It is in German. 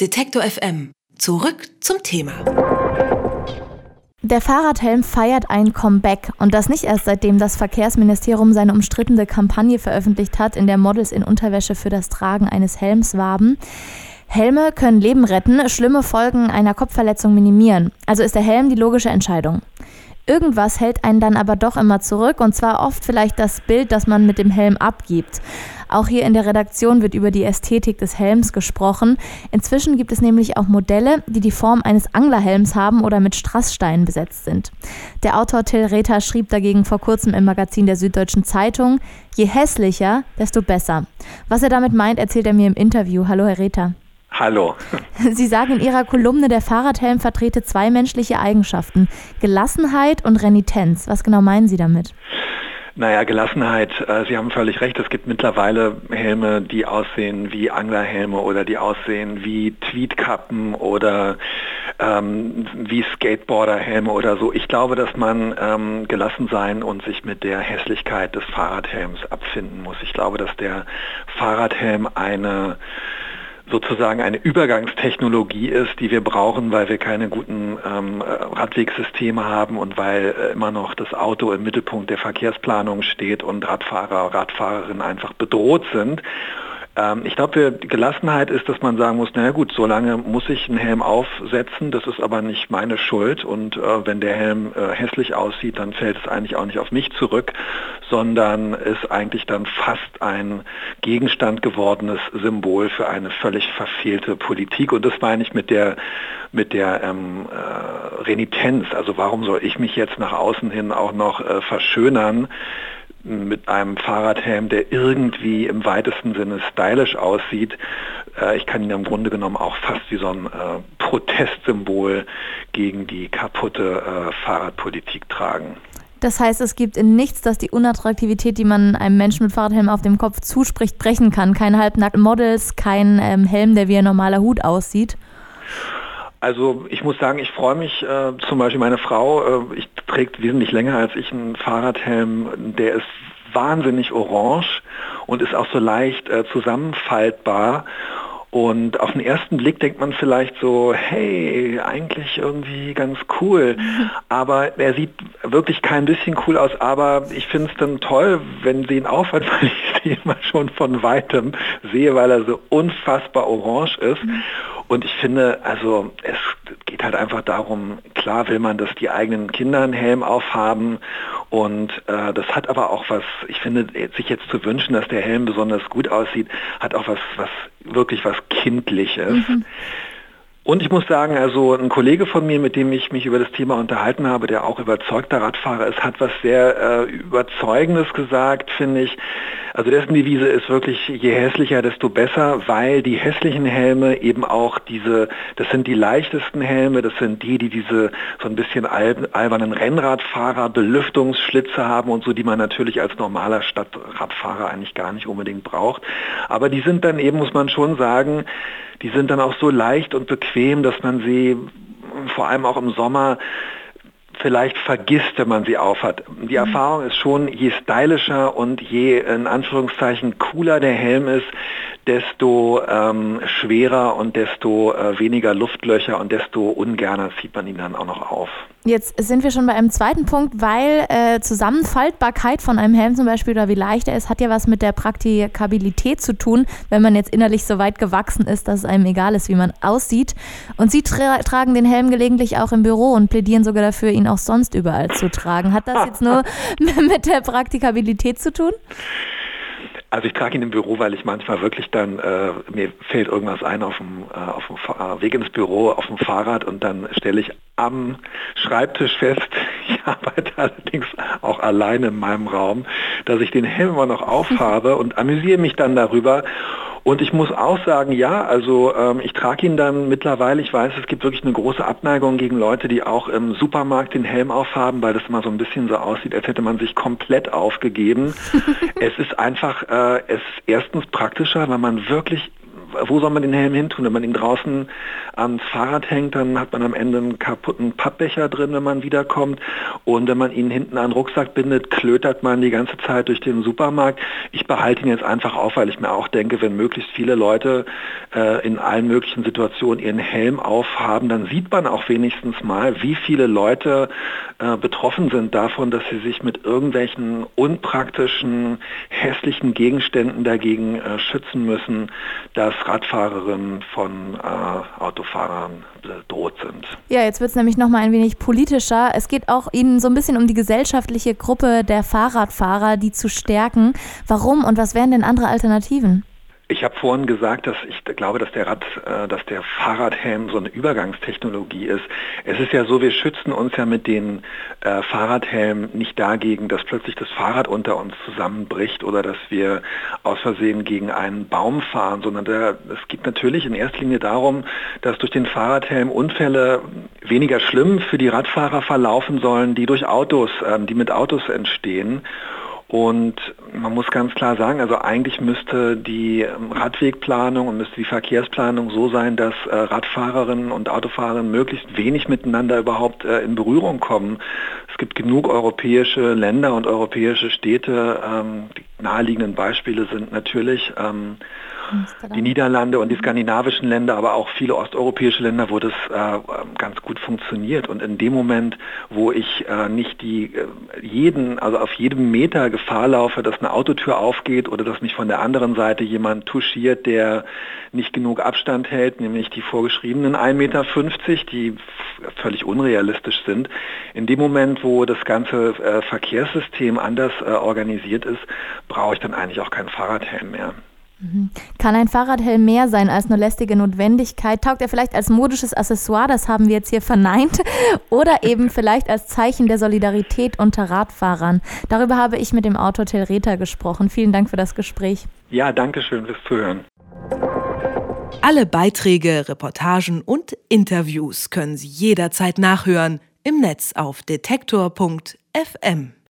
Detektor FM. Zurück zum Thema. Der Fahrradhelm feiert ein Comeback und das nicht erst seitdem das Verkehrsministerium seine umstrittene Kampagne veröffentlicht hat, in der Models in Unterwäsche für das Tragen eines Helms warben. Helme können Leben retten, schlimme Folgen einer Kopfverletzung minimieren. Also ist der Helm die logische Entscheidung. Irgendwas hält einen dann aber doch immer zurück und zwar oft vielleicht das Bild, das man mit dem Helm abgibt. Auch hier in der Redaktion wird über die Ästhetik des Helms gesprochen. Inzwischen gibt es nämlich auch Modelle, die die Form eines Anglerhelms haben oder mit Strasssteinen besetzt sind. Der Autor Till Rether schrieb dagegen vor kurzem im Magazin der Süddeutschen Zeitung, je hässlicher, desto besser. Was er damit meint, erzählt er mir im Interview. Hallo, Herr Rether. Hallo. Sie sagen in Ihrer Kolumne, der Fahrradhelm vertrete zwei menschliche Eigenschaften, Gelassenheit und Renitenz. Was genau meinen Sie damit? Naja, Gelassenheit, äh, Sie haben völlig recht, es gibt mittlerweile Helme, die aussehen wie Anglerhelme oder die aussehen wie Tweedkappen oder ähm, wie Skateboarderhelme oder so. Ich glaube, dass man ähm, gelassen sein und sich mit der Hässlichkeit des Fahrradhelms abfinden muss. Ich glaube, dass der Fahrradhelm eine sozusagen eine Übergangstechnologie ist, die wir brauchen, weil wir keine guten ähm, Radwegsysteme haben und weil äh, immer noch das Auto im Mittelpunkt der Verkehrsplanung steht und Radfahrer, Radfahrerinnen einfach bedroht sind. Ähm, ich glaube, die Gelassenheit ist, dass man sagen muss, naja gut, so lange muss ich einen Helm aufsetzen, das ist aber nicht meine Schuld. Und äh, wenn der Helm äh, hässlich aussieht, dann fällt es eigentlich auch nicht auf mich zurück, sondern ist eigentlich dann fast ein Gegenstand gewordenes Symbol für eine völlig verfehlte Politik. Und das meine ich mit der mit der ähm, äh, Renitenz, also warum soll ich mich jetzt nach außen hin auch noch äh, verschönern? Mit einem Fahrradhelm, der irgendwie im weitesten Sinne stylisch aussieht. Äh, ich kann ihn im Grunde genommen auch fast wie so ein äh, Protestsymbol gegen die kaputte äh, Fahrradpolitik tragen. Das heißt, es gibt in nichts, das die Unattraktivität, die man einem Menschen mit Fahrradhelm auf dem Kopf zuspricht, brechen kann. Keine halbnackten Models, kein ähm, Helm, der wie ein normaler Hut aussieht. Also ich muss sagen, ich freue mich, äh, zum Beispiel meine Frau, äh, ich trägt wesentlich länger als ich einen Fahrradhelm, der ist wahnsinnig orange und ist auch so leicht äh, zusammenfaltbar. Und auf den ersten Blick denkt man vielleicht so, hey, eigentlich irgendwie ganz cool. Aber er sieht wirklich kein bisschen cool aus. Aber ich finde es dann toll, wenn sie ihn aufhat, weil ich sie immer schon von weitem sehe, weil er so unfassbar orange ist. Und ich finde, also es geht halt einfach darum, klar will man, dass die eigenen Kinder einen Helm aufhaben und äh, das hat aber auch was, ich finde, sich jetzt zu wünschen, dass der Helm besonders gut aussieht, hat auch was, was wirklich was Kindliches. Mhm. Und ich muss sagen, also ein Kollege von mir, mit dem ich mich über das Thema unterhalten habe, der auch überzeugter Radfahrer ist, hat was sehr äh, Überzeugendes gesagt, finde ich. Also dessen Devise ist wirklich, je hässlicher, desto besser, weil die hässlichen Helme eben auch diese, das sind die leichtesten Helme, das sind die, die diese so ein bisschen albernen Rennradfahrer, Belüftungsschlitze haben und so, die man natürlich als normaler Stadtradfahrer eigentlich gar nicht unbedingt braucht. Aber die sind dann eben, muss man schon sagen, die sind dann auch so leicht und bequem, dass man sie vor allem auch im Sommer vielleicht vergisst, wenn man sie aufhat. Die mhm. Erfahrung ist schon, je stylischer und je in Anführungszeichen cooler der Helm ist, desto ähm, schwerer und desto äh, weniger Luftlöcher und desto ungerner zieht man ihn dann auch noch auf. Jetzt sind wir schon bei einem zweiten Punkt, weil äh, Zusammenfaltbarkeit von einem Helm zum Beispiel oder wie leicht er ist, hat ja was mit der Praktikabilität zu tun, wenn man jetzt innerlich so weit gewachsen ist, dass es einem egal ist, wie man aussieht. Und Sie tra tragen den Helm gelegentlich auch im Büro und plädieren sogar dafür, ihn auch sonst überall zu tragen. Hat das jetzt nur mit der Praktikabilität zu tun? Also ich trage ihn im Büro, weil ich manchmal wirklich dann, äh, mir fällt irgendwas ein auf dem, äh, auf dem äh, Weg ins Büro, auf dem Fahrrad und dann stelle ich am Schreibtisch fest, ich arbeite allerdings auch alleine in meinem Raum, dass ich den Helm immer noch aufhabe und amüsiere mich dann darüber und ich muss auch sagen, ja, also ähm, ich trage ihn dann mittlerweile, ich weiß, es gibt wirklich eine große Abneigung gegen Leute, die auch im Supermarkt den Helm aufhaben, weil das immer so ein bisschen so aussieht, als hätte man sich komplett aufgegeben. es ist einfach, äh, es ist erstens praktischer, weil man wirklich wo soll man den Helm hin tun? Wenn man ihn draußen ans Fahrrad hängt, dann hat man am Ende einen kaputten Pappbecher drin, wenn man wiederkommt. Und wenn man ihn hinten an den Rucksack bindet, klötert man die ganze Zeit durch den Supermarkt. Ich behalte ihn jetzt einfach auf, weil ich mir auch denke, wenn möglichst viele Leute äh, in allen möglichen Situationen ihren Helm aufhaben, dann sieht man auch wenigstens mal, wie viele Leute äh, betroffen sind davon, dass sie sich mit irgendwelchen unpraktischen, hässlichen Gegenständen dagegen äh, schützen müssen, dass Radfahrerinnen von äh, Autofahrern bedroht sind. Ja, jetzt wird es nämlich noch mal ein wenig politischer. Es geht auch Ihnen so ein bisschen um die gesellschaftliche Gruppe der Fahrradfahrer, die zu stärken. Warum und was wären denn andere Alternativen? Ich habe vorhin gesagt, dass ich glaube, dass der Rad, äh, dass der Fahrradhelm so eine Übergangstechnologie ist. Es ist ja so, wir schützen uns ja mit den äh, Fahrradhelmen nicht dagegen, dass plötzlich das Fahrrad unter uns zusammenbricht oder dass wir aus Versehen gegen einen Baum fahren, sondern es geht natürlich in erster Linie darum, dass durch den Fahrradhelm Unfälle weniger schlimm für die Radfahrer verlaufen sollen, die durch Autos, äh, die mit Autos entstehen. Und man muss ganz klar sagen, also eigentlich müsste die ähm, Radwegplanung und müsste die Verkehrsplanung so sein, dass äh, Radfahrerinnen und Autofahrerinnen möglichst wenig miteinander überhaupt äh, in Berührung kommen. Es gibt genug europäische Länder und europäische Städte. Ähm, die naheliegenden Beispiele sind natürlich ähm, die Niederlande und die skandinavischen Länder, aber auch viele osteuropäische Länder, wo das äh, ganz gut funktioniert. Und in dem Moment, wo ich äh, nicht die äh, jeden, also auf jedem Meter Gefahr laufe, dass eine Autotür aufgeht oder dass mich von der anderen Seite jemand touchiert, der nicht genug Abstand hält, nämlich die vorgeschriebenen 1,50 Meter, die völlig unrealistisch sind. In dem Moment, wo das ganze äh, Verkehrssystem anders äh, organisiert ist, brauche ich dann eigentlich auch keinen Fahrradhelm mehr. Mhm. Kann ein Fahrradhelm mehr sein als nur lästige Notwendigkeit? Taugt er vielleicht als modisches Accessoire, das haben wir jetzt hier verneint, oder eben vielleicht als Zeichen der Solidarität unter Radfahrern? Darüber habe ich mit dem Autor Till Rether gesprochen. Vielen Dank für das Gespräch. Ja, danke schön fürs Zuhören. Alle Beiträge, Reportagen und Interviews können Sie jederzeit nachhören im Netz auf detektor.fm.